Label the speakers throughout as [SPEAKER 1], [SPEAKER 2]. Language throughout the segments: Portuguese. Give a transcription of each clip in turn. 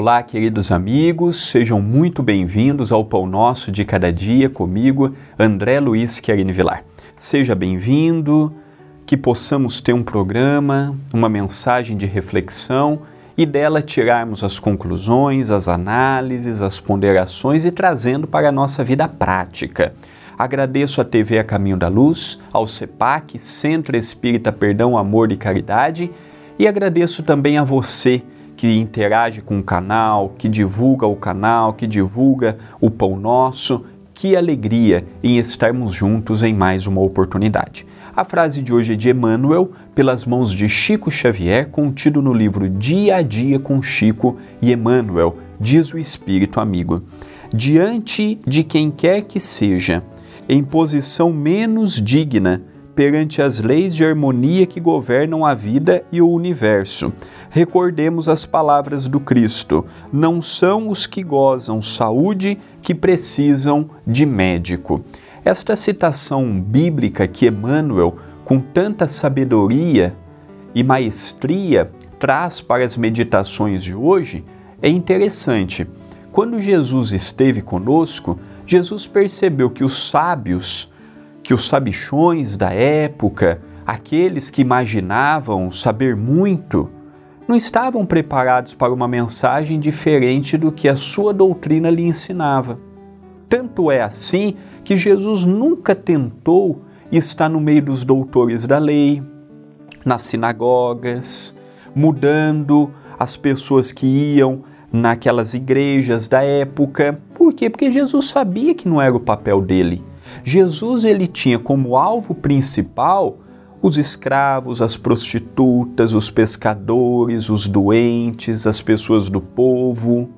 [SPEAKER 1] Olá, queridos amigos, sejam muito bem-vindos ao Pão Nosso de Cada Dia comigo, André Luiz Querini Vilar. Seja bem-vindo, que possamos ter um programa, uma mensagem de reflexão e dela tirarmos as conclusões, as análises, as ponderações e trazendo para a nossa vida prática. Agradeço à TV A Caminho da Luz, ao CEPAC, Centro Espírita Perdão, Amor e Caridade, e agradeço também a você que interage com o canal, que divulga o canal, que divulga o Pão Nosso. Que alegria em estarmos juntos em mais uma oportunidade. A frase de hoje é de Emmanuel, pelas mãos de Chico Xavier, contido no livro Dia a Dia com Chico e Emmanuel, diz o Espírito amigo. Diante de quem quer que seja, em posição menos digna, perante as leis de harmonia que governam a vida e o universo. Recordemos as palavras do Cristo: não são os que gozam saúde que precisam de médico. Esta citação bíblica que Emmanuel, com tanta sabedoria e maestria, traz para as meditações de hoje é interessante. Quando Jesus esteve conosco, Jesus percebeu que os sábios que os sabichões da época, aqueles que imaginavam saber muito, não estavam preparados para uma mensagem diferente do que a sua doutrina lhe ensinava. Tanto é assim que Jesus nunca tentou estar no meio dos doutores da lei, nas sinagogas, mudando as pessoas que iam naquelas igrejas da época. Por quê? Porque Jesus sabia que não era o papel dele. Jesus ele tinha como alvo principal os escravos, as prostitutas, os pescadores, os doentes, as pessoas do povo.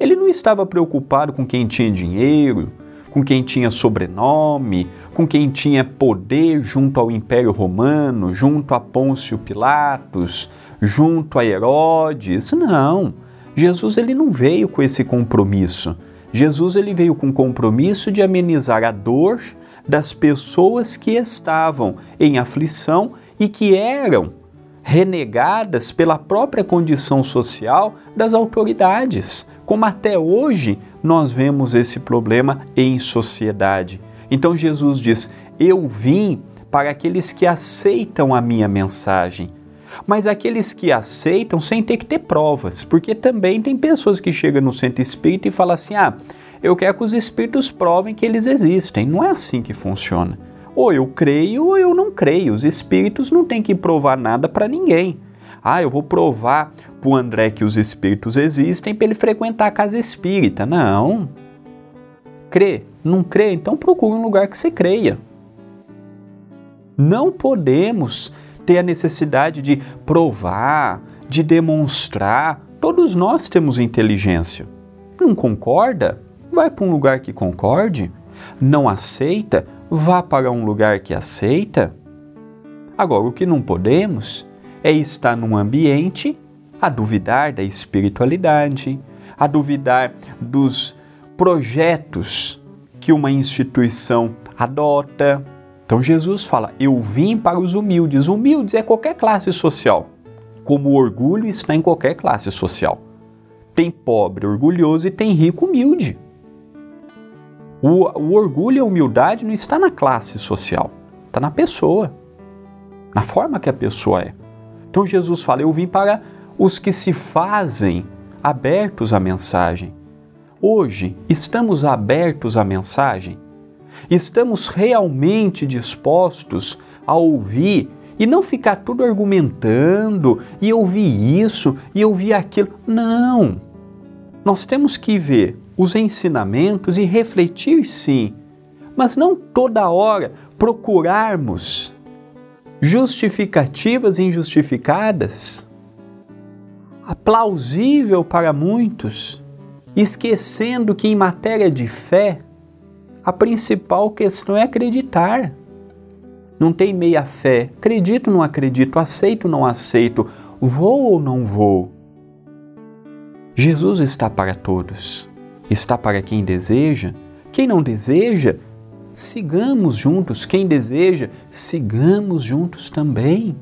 [SPEAKER 1] Ele não estava preocupado com quem tinha dinheiro, com quem tinha sobrenome, com quem tinha poder junto ao Império Romano, junto a Pôncio Pilatos, junto a Herodes. Não. Jesus ele não veio com esse compromisso. Jesus ele veio com o compromisso de amenizar a dor das pessoas que estavam em aflição e que eram renegadas pela própria condição social das autoridades, como até hoje nós vemos esse problema em sociedade. Então Jesus diz: Eu vim para aqueles que aceitam a minha mensagem mas aqueles que aceitam sem ter que ter provas, porque também tem pessoas que chegam no centro espírita e falam assim: ah, eu quero que os espíritos provem que eles existem. Não é assim que funciona. Ou eu creio ou eu não creio. Os espíritos não têm que provar nada para ninguém. Ah, eu vou provar para o André que os espíritos existem para ele frequentar a casa espírita. Não. Crê? Não crê? Então procure um lugar que você creia. Não podemos ter a necessidade de provar, de demonstrar. Todos nós temos inteligência. Não concorda? Vai para um lugar que concorde. Não aceita? Vá para um lugar que aceita. Agora, o que não podemos é estar num ambiente a duvidar da espiritualidade, a duvidar dos projetos que uma instituição adota, então Jesus fala: Eu vim para os humildes. Humildes é qualquer classe social, como o orgulho está em qualquer classe social. Tem pobre orgulhoso e tem rico humilde. O, o orgulho e a humildade não está na classe social, está na pessoa, na forma que a pessoa é. Então Jesus fala: Eu vim para os que se fazem abertos à mensagem. Hoje, estamos abertos à mensagem? Estamos realmente dispostos a ouvir e não ficar tudo argumentando e ouvir isso e ouvir aquilo. Não! Nós temos que ver os ensinamentos e refletir sim, mas não toda hora procurarmos justificativas injustificadas, plausível para muitos, esquecendo que em matéria de fé a principal questão é acreditar. Não tem meia fé. Acredito, não acredito, aceito, não aceito, vou ou não vou. Jesus está para todos. Está para quem deseja. Quem não deseja, sigamos juntos. Quem deseja, sigamos juntos também.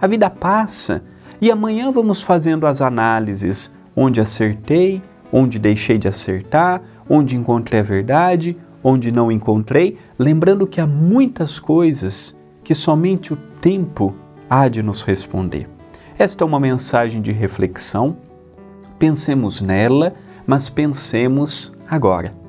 [SPEAKER 1] A vida passa e amanhã vamos fazendo as análises onde acertei, onde deixei de acertar, onde encontrei a verdade, onde não encontrei, lembrando que há muitas coisas que somente o tempo há de nos responder. Esta é uma mensagem de reflexão. Pensemos nela, mas pensemos agora.